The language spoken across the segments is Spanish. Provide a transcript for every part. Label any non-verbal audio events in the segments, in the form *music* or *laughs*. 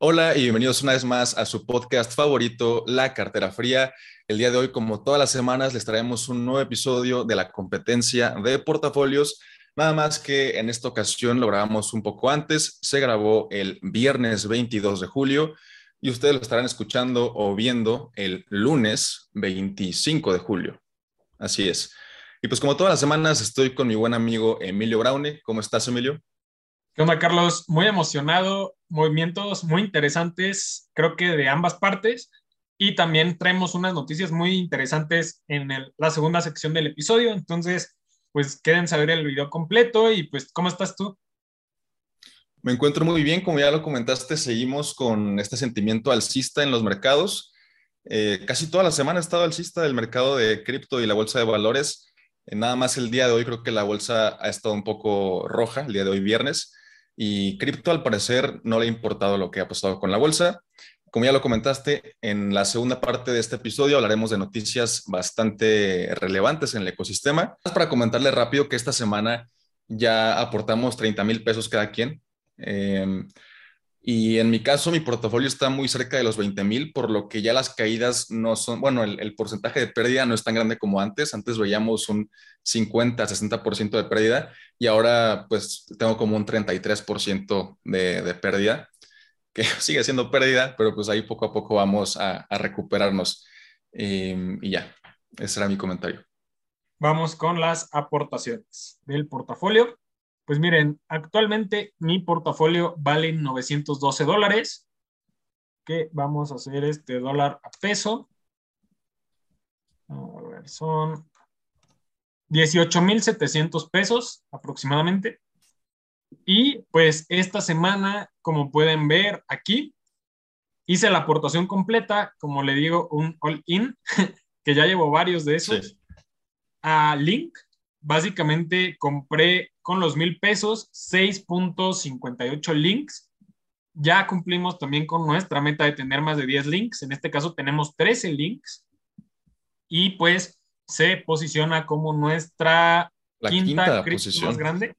Hola y bienvenidos una vez más a su podcast favorito, La Cartera Fría. El día de hoy, como todas las semanas, les traemos un nuevo episodio de la competencia de portafolios. Nada más que en esta ocasión lo grabamos un poco antes. Se grabó el viernes 22 de julio y ustedes lo estarán escuchando o viendo el lunes 25 de julio. Así es. Y pues como todas las semanas estoy con mi buen amigo Emilio Braune. ¿Cómo estás, Emilio? ¿Qué onda, Carlos? Muy emocionado, movimientos muy interesantes, creo que de ambas partes. Y también traemos unas noticias muy interesantes en la segunda sección del episodio. Entonces, pues queden saber el video completo y pues, ¿cómo estás tú? Me encuentro muy bien, como ya lo comentaste, seguimos con este sentimiento alcista en los mercados. Eh, casi toda la semana ha estado alcista del mercado de cripto y la bolsa de valores. Eh, nada más el día de hoy creo que la bolsa ha estado un poco roja, el día de hoy viernes. Y cripto al parecer no le ha importado lo que ha pasado con la bolsa. Como ya lo comentaste, en la segunda parte de este episodio hablaremos de noticias bastante relevantes en el ecosistema. Para comentarle rápido que esta semana ya aportamos 30 mil pesos cada quien. Em, y en mi caso, mi portafolio está muy cerca de los 20 mil, por lo que ya las caídas no son, bueno, el, porcentaje de pérdida no es tan grande como antes. Antes veíamos un 50, 60% de pérdida y ahora pues tengo como un 33% de, de pérdida, *laughs* que sigue siendo pérdida, pero pues ahí poco a poco vamos a, recuperarnos. Em, y ya, ese era mi comentario. Vamos con las aportaciones del portafolio. Pues miren, actualmente mi portafolio vale 912 dólares. Que vamos a hacer este dólar a peso. A ver, son 18,700 pesos aproximadamente. Y pues esta semana, como pueden ver aquí, hice la aportación completa, como le digo, un all-in, *laughs* que ya llevo varios de esos, a Link. Básicamente compré con los mil pesos, 6.58 links. Ya cumplimos también con nuestra meta de tener más de 10 links. En este caso tenemos 13 links. Y pues se posiciona como nuestra quinta, posición más grande.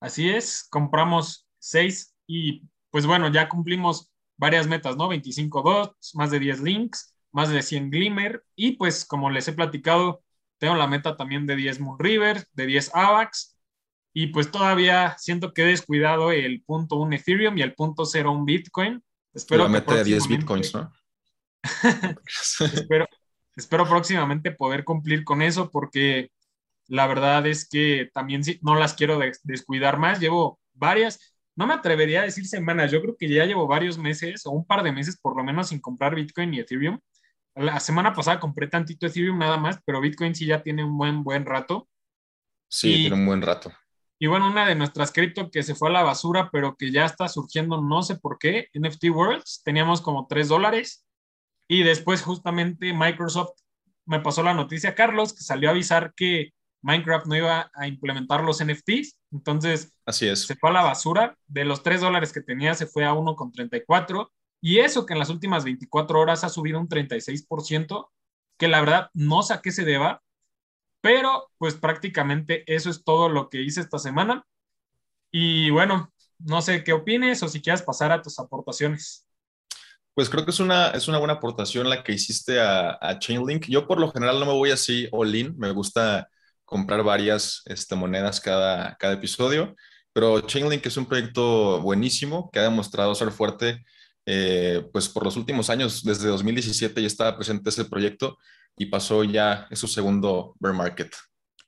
Así es, compramos 6 y pues bueno, ya cumplimos varias metas, ¿no? 25 dots, más de 10 links, más de 100 glimmer y pues como les he platicado, tengo la meta también de 10 Moon River, de 10 AVAX. Y pues todavía siento que he descuidado el punto 1 Ethereum y el punto 0 un Bitcoin. Espero la meta de 10 Bitcoins, ¿no? *laughs* espero, espero próximamente poder cumplir con eso porque la verdad es que también no las quiero descuidar más. Llevo varias, no me atrevería a decir semanas, yo creo que ya llevo varios meses o un par de meses por lo menos sin comprar Bitcoin y Ethereum. La semana pasada compré tantito Ethereum nada más, pero Bitcoin sí ya tiene un buen, buen rato. Sí, tiene un buen rato. Y bueno, una de nuestras cripto que se fue a la basura, pero que ya está surgiendo, no sé por qué, NFT Worlds, teníamos como 3 dólares. Y después justamente Microsoft me pasó la noticia, Carlos, que salió a avisar que Minecraft no iba a implementar los NFTs. Entonces, Así es. se fue a la basura. De los 3 dólares que tenía, se fue a 1,34. Y eso que en las últimas 24 horas ha subido un 36%, que la verdad no sé a qué se deba, pero pues prácticamente eso es todo lo que hice esta semana. Y bueno, no sé qué opines o si quieres pasar a tus aportaciones. Pues creo que es una, es una buena aportación la que hiciste a, Chainlink. Yo por lo general no me voy así all-in, me gusta comprar varias este, monedas cada, cada episodio, pero Chainlink es un proyecto buenísimo que ha demostrado ser fuerte eh, pues por los últimos años, desde 2017 ya estaba presente ese proyecto y pasó ya, es su segundo bear market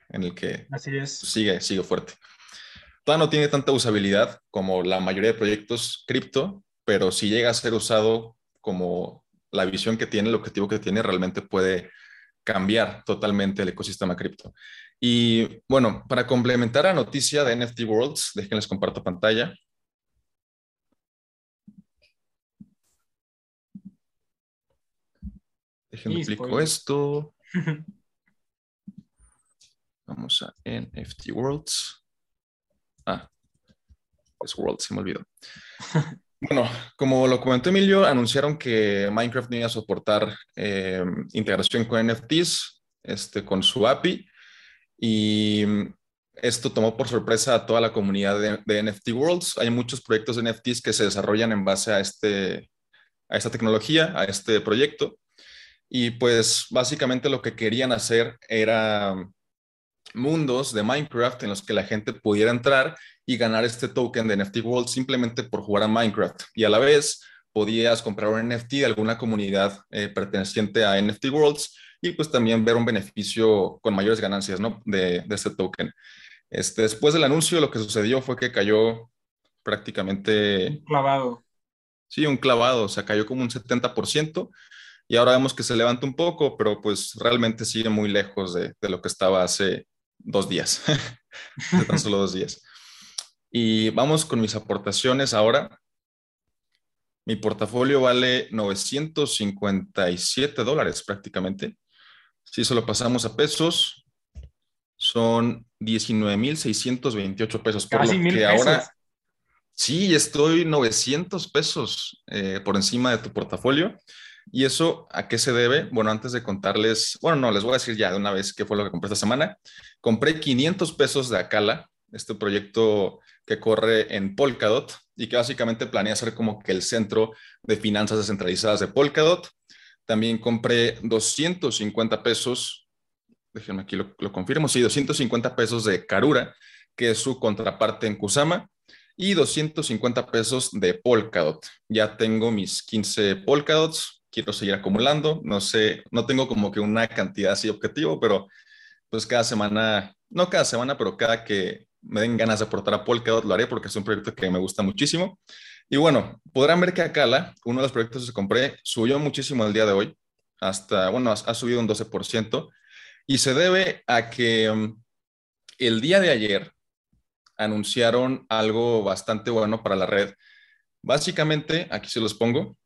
en el que Así es. sigue, sigue fuerte. Todavía no tiene tanta usabilidad como la mayoría de proyectos cripto, pero si llega a ser usado como la visión que tiene, el objetivo que tiene, realmente puede cambiar totalmente el ecosistema cripto. Y bueno, para complementar la noticia de NFT Worlds, déjenles comparto pantalla. Déjenme explico esto. *laughs* Vamos a NFT Worlds. Ah, es Worlds, se me olvidó. *laughs* Bueno, como lo comentó Emilio, anunciaron que Minecraft no iba a soportar em, integración con NFTs este, con su API. Y esto tomó por sorpresa a toda la comunidad de, NFT Worlds. Hay muchos proyectos de NFTs que se desarrollan en base a, este, a esta tecnología, a este proyecto. Y pues básicamente lo que querían hacer era mundos de Minecraft en los que la gente pudiera entrar y ganar este token de NFT World simplemente por jugar a Minecraft. Y a la vez podías comprar un NFT de alguna comunidad eh, perteneciente a NFT Worlds y pues también ver un beneficio con mayores ganancias ¿no? de, de este token. Este, después del anuncio, lo que sucedió fue que cayó prácticamente... Un clavado. Sí, un clavado, o sea, cayó como un 70% y ahora vemos que se levanta un poco, pero pues realmente sigue muy lejos de, de lo que estaba hace dos días, *laughs* de tan solo dos días. Y vamos con mis aportaciones ahora. Mi portafolio vale 957 dólares prácticamente. Si se lo pasamos a pesos, son 19,628 pesos. Por Casi lo que ahora sí estoy 900 pesos eh, por encima de tu portafolio. ¿Y eso a qué se debe? Bueno, antes de contarles, bueno, no, les voy a decir ya de una vez qué fue lo que compré esta semana. Compré 500 pesos de Acala, este proyecto que corre en Polkadot y que básicamente planea ser como que el centro de finanzas descentralizadas de Polkadot. También compré 250 pesos, déjenme aquí lo, lo confirmo, sí, 250 pesos de Karura, que es su contraparte en Kusama, y 250 pesos de Polkadot. Ya tengo mis 15 Polkadots, quiero seguir acumulando. No sé, no tengo como que una cantidad así objetivo, pero pues cada semana, no cada semana, pero cada que me den ganas de aportar a Polkadot lo haré porque es un proyecto que me gusta muchísimo. Y bueno, podrán ver que Acala, uno de los proyectos que compré, subió muchísimo el día de hoy, hasta, bueno, ha, subido un 12%, y se debe a que um, el día de ayer anunciaron algo bastante bueno para la red. Básicamente, aquí se los pongo,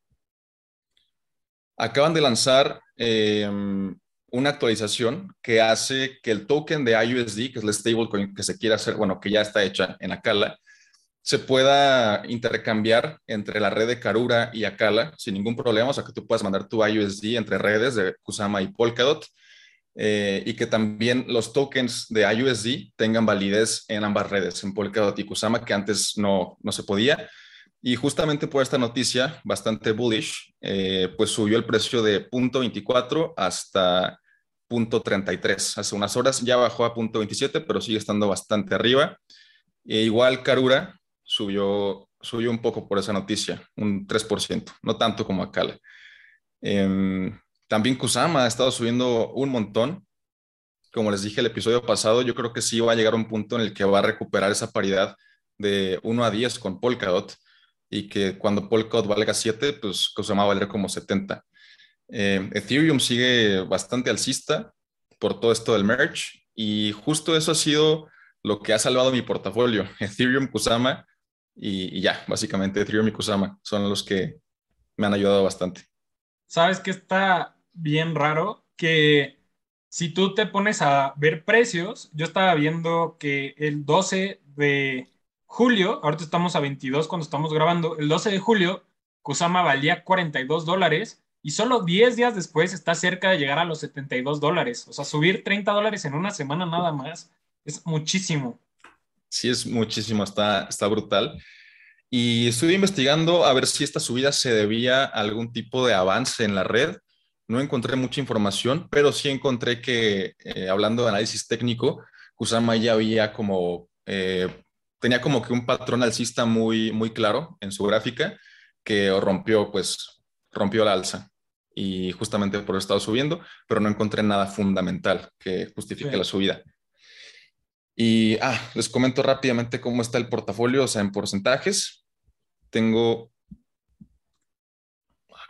acaban de lanzar em, una actualización que hace que el token de IUSD, que es el stablecoin que se quiere hacer, bueno, que ya está hecha en Acala, se pueda intercambiar entre la red de Karura y Acala sin ningún problema, o sea que tú puedas mandar tu IUSD entre redes de Kusama y Polkadot, eh, y que también los tokens de IUSD tengan validez en ambas redes, en Polkadot y Kusama, que antes no, no se podía. Y justamente por esta noticia bastante bullish, eh, pues subió el precio de punto 24 hasta punto 33. Hace unas horas ya bajó a punto 27, pero sigue estando bastante arriba. E igual Karura subió, subió un poco por esa noticia, un 3%, no tanto como Akala. Em, también Kusama ha estado subiendo un montón. Como les dije el episodio pasado, yo creo que sí va a llegar a un punto en el que va a recuperar esa paridad de 1 a 10 con Polkadot y que cuando Polkadot valga 7, pues Kusama va a valer como 70. Eh, Ethereum sigue bastante alcista por todo esto del merge y justo eso ha sido lo que ha salvado mi portafolio. *laughs* Ethereum, Kusama y, ya, básicamente Ethereum y Kusama son los que me han ayudado bastante. ¿Sabes que está bien raro? Que si tú te pones a ver precios, yo estaba viendo que el 12 de julio, ahorita estamos a 22 cuando estamos grabando, el 12 de julio, Kusama valía 42 dólares y solo 10 días después está cerca de llegar a los 72 dólares. O sea, subir 30 dólares en una semana nada más es muchísimo. Sí, es muchísimo, está, está brutal. Y estuve investigando a ver si esta subida se debía a algún tipo de avance en la red. No encontré mucha información, pero sí encontré que, eh, hablando de análisis técnico, Kusama ya había como eh, tenía como que un patrón alcista muy, muy claro en su gráfica que rompió, pues, rompió la alza. Y justamente por eso estado subiendo, pero no encontré nada fundamental que justifique la subida. Y, ah, les comento rápidamente cómo está el portafolio, o sea, en porcentajes. Tengo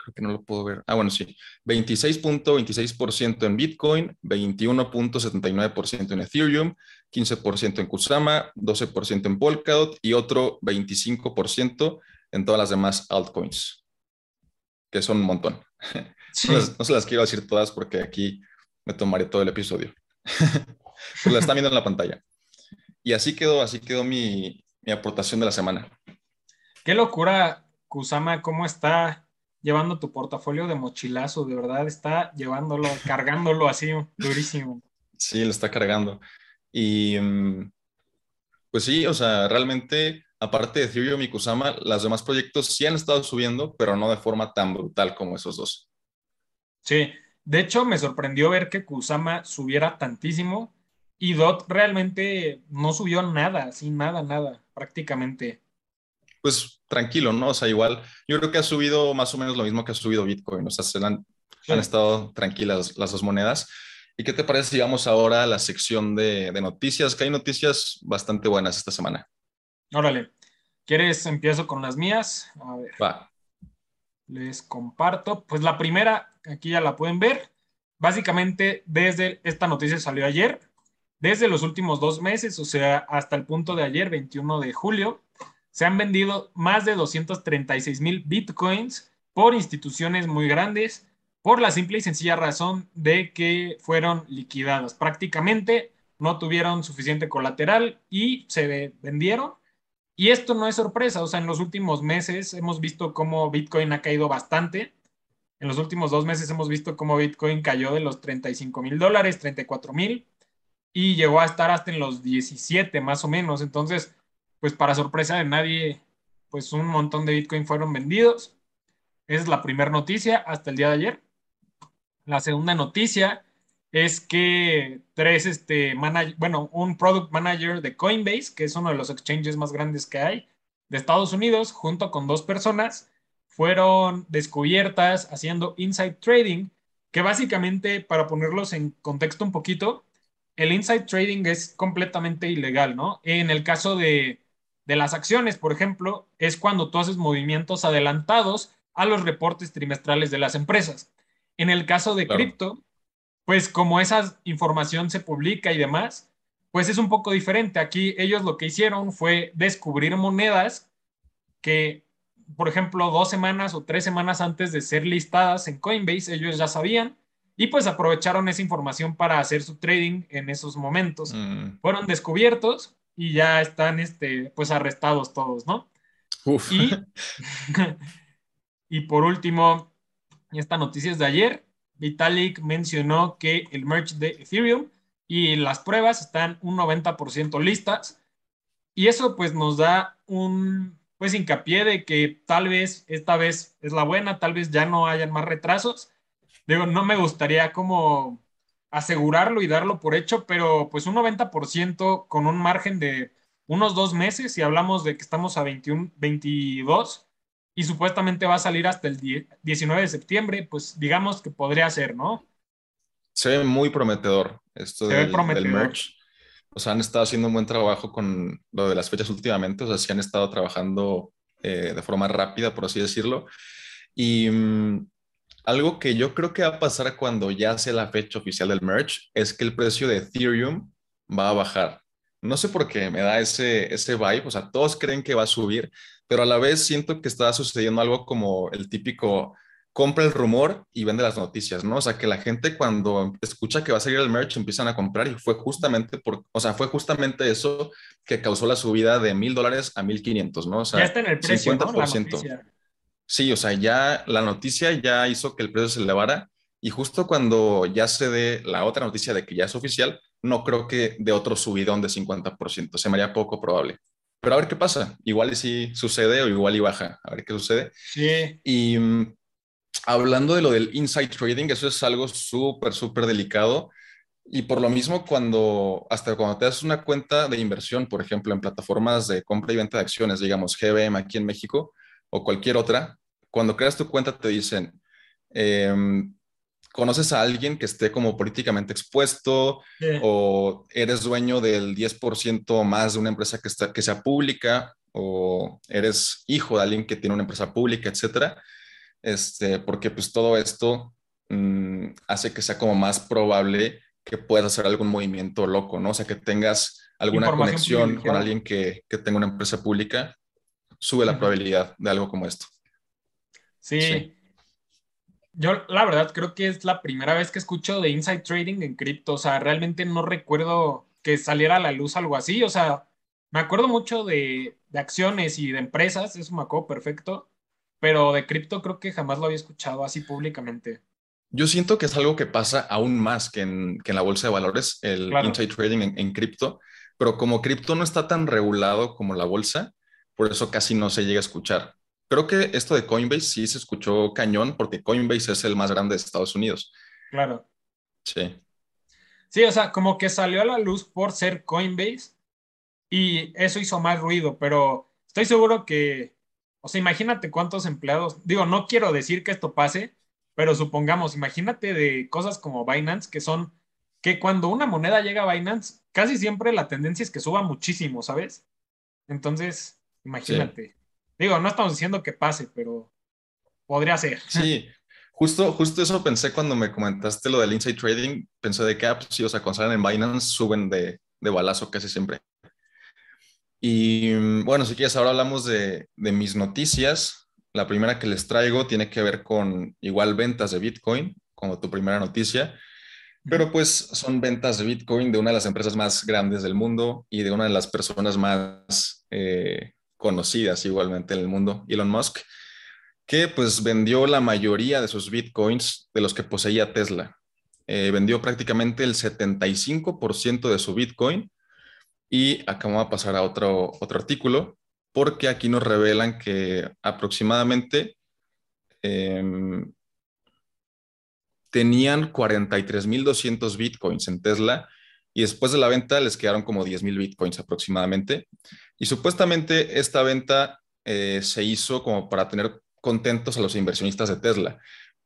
creo que no lo puedo ver. Ah, bueno, sí. 26.26% en Bitcoin, 21.79% en Ethereum, 15% en Kusama, 12% en Polkadot y otro 25% en todas las demás altcoins, que son un montón. *laughs* No, se las quiero decir todas porque aquí me tomaré todo el episodio. *laughs* pues la están viendo en la pantalla. Y así quedó, así quedó mi, mi aportación de la semana. Qué locura, Kusama, cómo está llevando tu portafolio de mochilazo, de verdad está llevándolo, *laughs* cargándolo así durísimo. Sí, lo está cargando. Y mm, Pues sí, o sea, realmente, aparte de Ethereum y Kusama, los demás proyectos sí han estado subiendo, pero no de forma tan brutal como esos dos. Sí, de hecho me sorprendió ver que Kusama subiera tantísimo y DOT realmente no subió nada, sin nada, nada, prácticamente. Pues tranquilo, ¿no? O sea, igual, yo creo que ha subido más o menos lo mismo que ha subido Bitcoin, o sea, se han, han estado tranquilas las dos monedas. ¿Y qué te parece si vamos ahora a la sección de, de, noticias? Que hay noticias bastante buenas esta semana. Órale. ¿Quieres empiezo con las mías? A ver. Va. Les comparto. Pues la primera, aquí ya la pueden ver. Básicamente, desde esta noticia salió ayer. Desde los últimos dos meses, o sea, hasta el punto de ayer, 21 de julio, se han vendido más de 236 mil bitcoins por instituciones muy grandes por la simple y sencilla razón de que fueron liquidadas. Prácticamente no tuvieron suficiente colateral y se vendieron. Y esto no es sorpresa, o sea, en los últimos meses hemos visto cómo Bitcoin ha caído bastante. En los últimos dos meses hemos visto cómo Bitcoin cayó de los 35 mil dólares, 34 mil, y llegó a estar hasta en los 17 más o menos. Entonces, pues para sorpresa de nadie, pues un montón de Bitcoin fueron vendidos. Esa es la primera noticia hasta el día de ayer. La segunda noticia es que tres, este, bueno, un product manager de Coinbase, que es uno de los exchanges más grandes que hay de Estados Unidos, junto con dos personas, fueron descubiertas haciendo inside trading, que básicamente, para ponerlos en contexto un poquito, el inside trading es completamente ilegal, ¿no? En el caso de, de las acciones, por ejemplo, es cuando tú haces movimientos adelantados a los reportes trimestrales de las empresas. En el caso de cripto, pues como esa información se publica y demás, pues es un poco diferente. Aquí ellos lo que hicieron fue descubrir monedas que, por ejemplo, dos semanas o tres semanas antes de ser listadas en Coinbase, ellos ya sabían y pues aprovecharon esa información para hacer su trading en esos momentos. Mm. Fueron descubiertos y ya están, este, pues arrestados todos, ¿no? Uf. Y, *laughs* *laughs* y por último, esta noticia es de ayer. Vitalik mencionó que el merge de Ethereum y las pruebas están un 90% listas. Y eso pues nos da un pues hincapié de que tal vez esta vez es la buena, tal vez ya no hayan más retrasos. Digo, no me gustaría como asegurarlo y darlo por hecho, pero pues un 90% con un margen de unos dos meses, si hablamos de que estamos a 21, 22, y supuestamente va a salir hasta el 19 de septiembre, pues digamos que podría ser, ¿no? Se ve muy prometedor esto del, merch. O sea, han estado haciendo un buen trabajo con lo de las fechas últimamente, o sea, sí han estado trabajando eh, de forma rápida, por así decirlo. Y mm, algo que yo creo que va a pasar cuando ya sea la fecha oficial del merch es que el precio de Ethereum va a bajar. No sé por qué me da ese, ese vibe, o sea, todos creen que va a subir, pero a la vez siento que está sucediendo algo como el típico compra el rumor y vende las noticias, ¿no? O sea, que la gente cuando escucha que va a salir el merch empiezan a comprar y fue justamente por, o sea, fue justamente eso que causó la subida de mil dólares a mil quinientos, ¿no? O sea, ya está en el precio, 50%. ¿no? Sí, o sea, ya la noticia ya hizo que el precio se elevara y justo cuando ya se dé la otra noticia de que ya es oficial, no creo que de otro subidón de 50%, se me haría poco probable. Pero a ver qué pasa. Igual y si sucede o igual y baja. A ver qué sucede. Sí. Y mm, hablando de lo del inside trading, eso es algo súper, súper delicado. Y por lo mismo, cuando, hasta cuando te das una cuenta de inversión, por ejemplo, en plataformas de compra y venta de acciones, digamos GBM aquí en México o cualquier otra, cuando creas tu cuenta te dicen, eh, conoces a alguien que esté como políticamente expuesto o eres dueño del 10% más de una empresa que, está, que sea pública o eres hijo de alguien que tiene una empresa pública, etcétera, este, porque pues todo esto mm, hace que sea como más probable que puedas hacer algún movimiento loco, ¿no? O sea, que tengas alguna conexión con alguien que, que, tenga una empresa pública, sube la probabilidad de algo como esto. Sí. Yo la verdad creo que es la primera vez que escucho de inside trading en cripto. O sea, realmente no recuerdo que saliera a la luz algo así. O sea, me acuerdo mucho de, acciones y de empresas, eso me acuerdo perfecto. Pero de cripto creo que jamás lo había escuchado así públicamente. Yo siento que es algo que pasa aún más que en, la bolsa de valores, el inside trading en, cripto, pero como cripto no está tan regulado como la bolsa, por eso casi no se llega a escuchar. Creo que esto de Coinbase sí se escuchó cañón porque Coinbase es el más grande de Estados Unidos. Claro. Sí. Sí, o sea, como que salió a la luz por ser Coinbase y eso hizo más ruido, pero estoy seguro que, o sea, imagínate cuántos empleados, digo, no quiero decir que esto pase, pero supongamos, imagínate de cosas como Binance, que son, que cuando una moneda llega a Binance, casi siempre la tendencia es que suba muchísimo, ¿sabes? Entonces, imagínate. Digo, no estamos diciendo que pase, pero podría ser. Sí, justo, justo eso pensé cuando me comentaste lo del inside trading. Pensé de que, ah, pues sí, o sea, cuando salen en Binance suben de, de balazo casi siempre. Y bueno, si quieres, ahora hablamos de, de, mis noticias. La primera que les traigo tiene que ver con igual ventas de Bitcoin, como tu primera noticia. Pero pues son ventas de Bitcoin de una de las empresas más grandes del mundo y de una de las personas más eh, conocidas igualmente en el mundo, Elon Musk, que pues vendió la mayoría de sus Bitcoins de los que poseía Tesla. Eh, vendió prácticamente el 75% de su Bitcoin y acá vamos a pasar a otro, otro artículo porque aquí nos revelan que aproximadamente... Em, tenían 43.200 bitcoins en Tesla y después de la venta les quedaron como 10.000 bitcoins aproximadamente. Y supuestamente esta venta eh, se hizo como para tener contentos a los inversionistas de Tesla,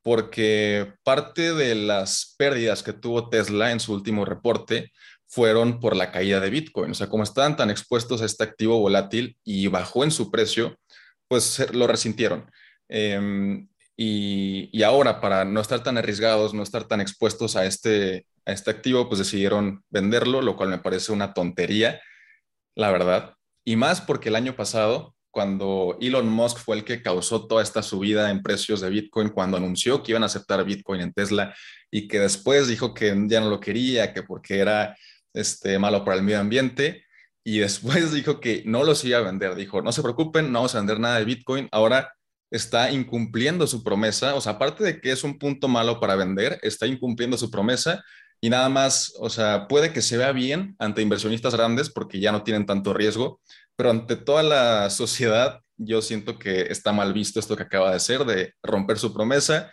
porque parte de las pérdidas que tuvo Tesla en su último reporte fueron por la caída de Bitcoin. O sea, como estaban tan expuestos a este activo volátil y bajó en su precio, pues lo resintieron. Em, y, ahora, para no estar tan arriesgados, no estar tan expuestos a este, a este activo, pues decidieron venderlo, lo cual me parece una tontería, la verdad. Y más porque el año pasado, cuando Elon Musk fue el que causó toda esta subida en precios de Bitcoin, cuando anunció que iban a aceptar Bitcoin en Tesla y que después dijo que ya no lo quería, que porque era este, malo para el medio ambiente, y después *laughs* dijo que no los iba a vender. Dijo, no se preocupen, no vamos a vender nada de Bitcoin. Ahora está incumpliendo su promesa, o sea, aparte de que es un punto malo para vender, está incumpliendo su promesa y nada más, o sea, puede que se vea bien ante inversionistas grandes porque ya no tienen tanto riesgo, pero ante toda la sociedad yo siento que está mal visto esto que acaba de hacer, de romper su promesa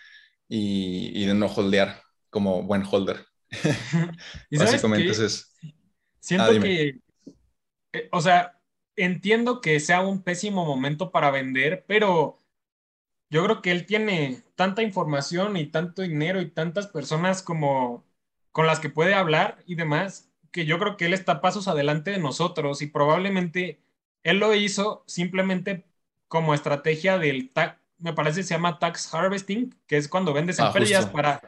y, de no holdear como buen holder. *laughs* ¿Y Básicamente es... Siento ah, que, eh, o sea, entiendo que sea un pésimo momento para vender, pero yo creo que él tiene tanta información y tanto dinero y tantas personas como con las que puede hablar y demás, que yo creo que él está pasos adelante de nosotros y probablemente él lo hizo simplemente como estrategia del tax, me parece que se llama tax harvesting, que es cuando vendes ah, empresas para,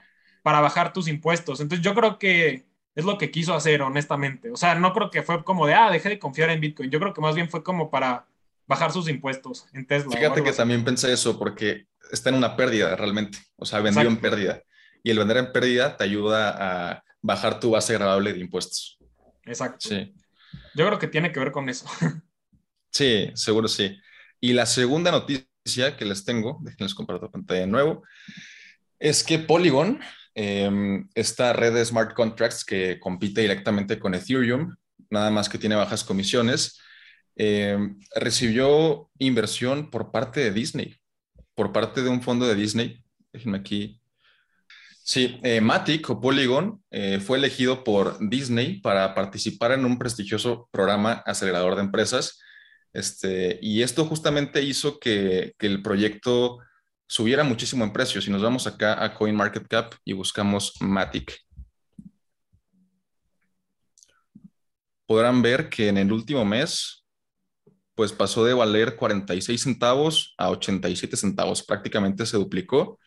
para bajar tus impuestos. Entonces yo creo que es lo que quiso hacer, honestamente. O sea, no creo que fue como de, ah, dejé de confiar en Bitcoin. Yo creo que más bien fue como para bajar sus impuestos en Tesla. Fíjate que también pensé eso porque está en una pérdida realmente, o sea, vendió en pérdida. Y el vender en pérdida te ayuda a bajar tu base grabable de impuestos. Exacto. Sí. Yo creo que tiene que ver con eso. *laughs* Sí, seguro sí. Y la segunda noticia que les tengo, déjenles compartir pantalla de nuevo, es que Polygon, em, esta red de smart contracts que compite directamente con Ethereum, nada más que tiene bajas comisiones, eh, recibió inversión por parte de Disney, por parte de un fondo de Disney. Déjenme aquí. Sí, eh, Matic o Polygon eh, fue elegido por Disney para participar en un prestigioso programa acelerador de empresas. Este, y esto justamente hizo que, que el proyecto subiera muchísimo en precio. Si nos vamos acá a CoinMarketCap y buscamos Matic, podrán ver que en el último mes pues pasó de valer 46 centavos a 87 centavos, prácticamente se duplicó.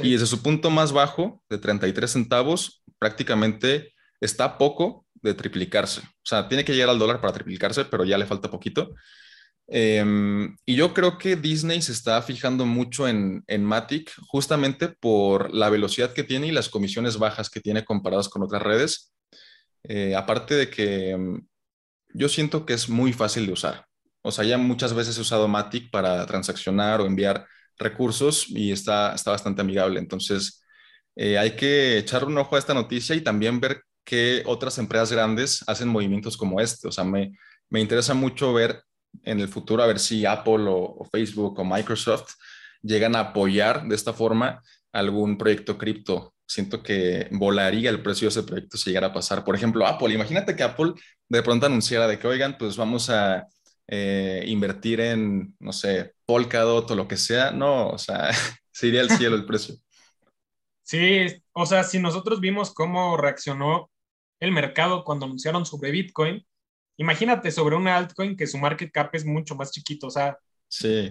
Y desde su punto más bajo, de 33 centavos, prácticamente está poco de triplicarse. O sea, tiene que llegar al dólar para triplicarse, pero ya le falta poquito. Em, y yo creo que Disney se está fijando mucho en, en Matic justamente por la velocidad que tiene y las comisiones bajas que tiene comparadas con otras redes. Eh, aparte de que em, yo siento que es muy fácil de usar. O sea, ya muchas veces he usado Matic para transaccionar o enviar recursos y está, está bastante amigable. Entonces, eh, hay que echar un ojo a esta noticia y también ver que otras empresas grandes hacen movimientos como este. O sea, me, me interesa mucho ver en el futuro a ver si Apple o, Facebook o Microsoft llegan a apoyar de esta forma algún proyecto cripto. Siento que volaría el precio de ese proyecto si llegara a pasar. Por ejemplo, Apple. Imagínate que Apple de pronto anunciara de que, oigan, pues vamos a eh, invertir en, no sé, Polkadot o lo que sea. No, o sea, *laughs* se iría al cielo el precio. Sí, o sea, si nosotros vimos cómo reaccionó el mercado cuando anunciaron sobre Bitcoin, imagínate sobre una altcoin que su market cap es mucho más chiquito, o sea, sí.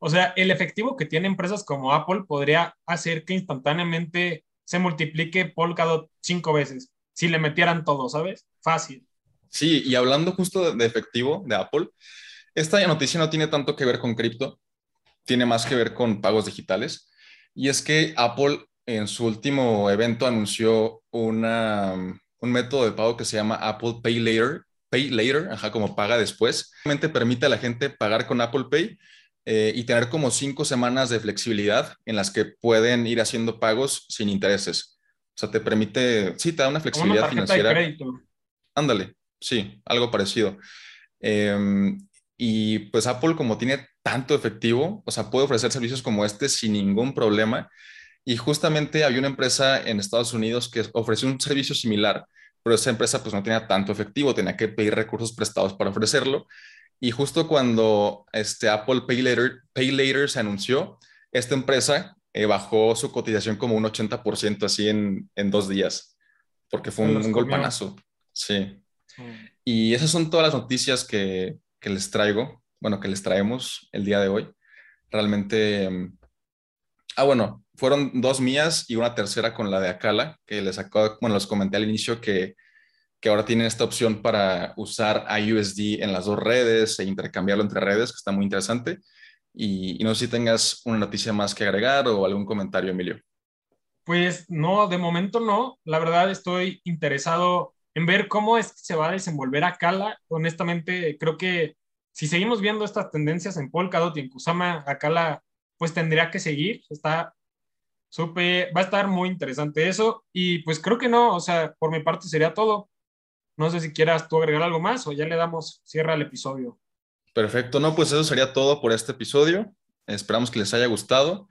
O sea, el efectivo que tiene empresas como Apple podría hacer que instantáneamente se multiplique Polkadot cinco veces si le metieran todo, ¿sabes? Fácil. Sí, y hablando justo de efectivo de Apple, esta noticia no tiene tanto que ver con cripto, tiene más que ver con pagos digitales. Y es que Apple en su último evento anunció una, un método de pago que se llama Apple Pay Later, Pay Later, ajá, como paga después. Realmente permite a la gente pagar con Apple Pay eh, y tener como cinco semanas de flexibilidad en las que pueden ir haciendo pagos sin intereses. O sea, te permite, sí, te da una flexibilidad una financiera. De crédito. Ándale, sí, algo parecido. Em, y pues Apple como tiene tanto efectivo, o sea, puede ofrecer servicios como este sin ningún problema. Y justamente había una empresa en Estados Unidos que ofreció un servicio similar, pero esa empresa pues no tenía tanto efectivo, tenía que pedir recursos prestados para ofrecerlo. Y justo cuando este Apple Pay Later, Pay Later se anunció, esta empresa eh, bajó su cotización como un 80% así en, en, dos días, porque fue un, un golpanazo. Sí. Y esas son todas las noticias que, que les traigo, bueno, que les traemos el día de hoy. Realmente, mm, ah, bueno, fueron dos mías y una tercera con la de Acala, que les bueno, les comenté al inicio que, que ahora tienen esta opción para usar IUSD en las dos redes e intercambiarlo entre redes, que está muy interesante. Y, y no sé si tengas una noticia más que agregar o algún comentario, Emilio. Pues no, de momento no. La verdad estoy interesado en ver cómo es que se va a desenvolver Akala. Honestamente, creo que si seguimos viendo estas tendencias en Polkadot y en Kusama, Akala pues tendría que seguir. Está supe, va a estar muy interesante eso. Y pues creo que no, o sea, por mi parte sería todo. No sé si quieras tú agregar algo más o ya le damos cierre al episodio. Perfecto, no, pues eso sería todo por este episodio. Esperamos que les haya gustado.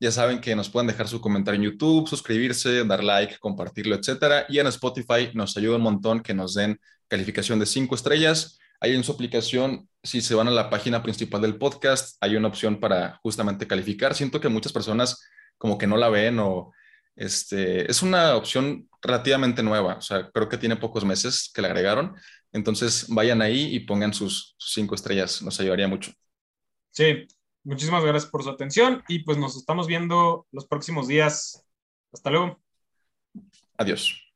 Ya saben que nos pueden dejar su comentario en YouTube, suscribirse, dar like, compartirlo, etcétera. Y en Spotify nos ayuda un montón que nos den calificación de cinco estrellas. Ahí en su aplicación, si se van a la página principal del podcast, hay una opción para justamente calificar. Siento que muchas personas como que no la ven o este, es una opción relativamente nueva. O sea, creo que tiene pocos meses que la agregaron. Entonces vayan ahí y pongan sus cinco estrellas. Nos ayudaría mucho. Sí, Muchísimas gracias por su atención y pues nos estamos viendo los próximos días. Hasta luego. Adiós.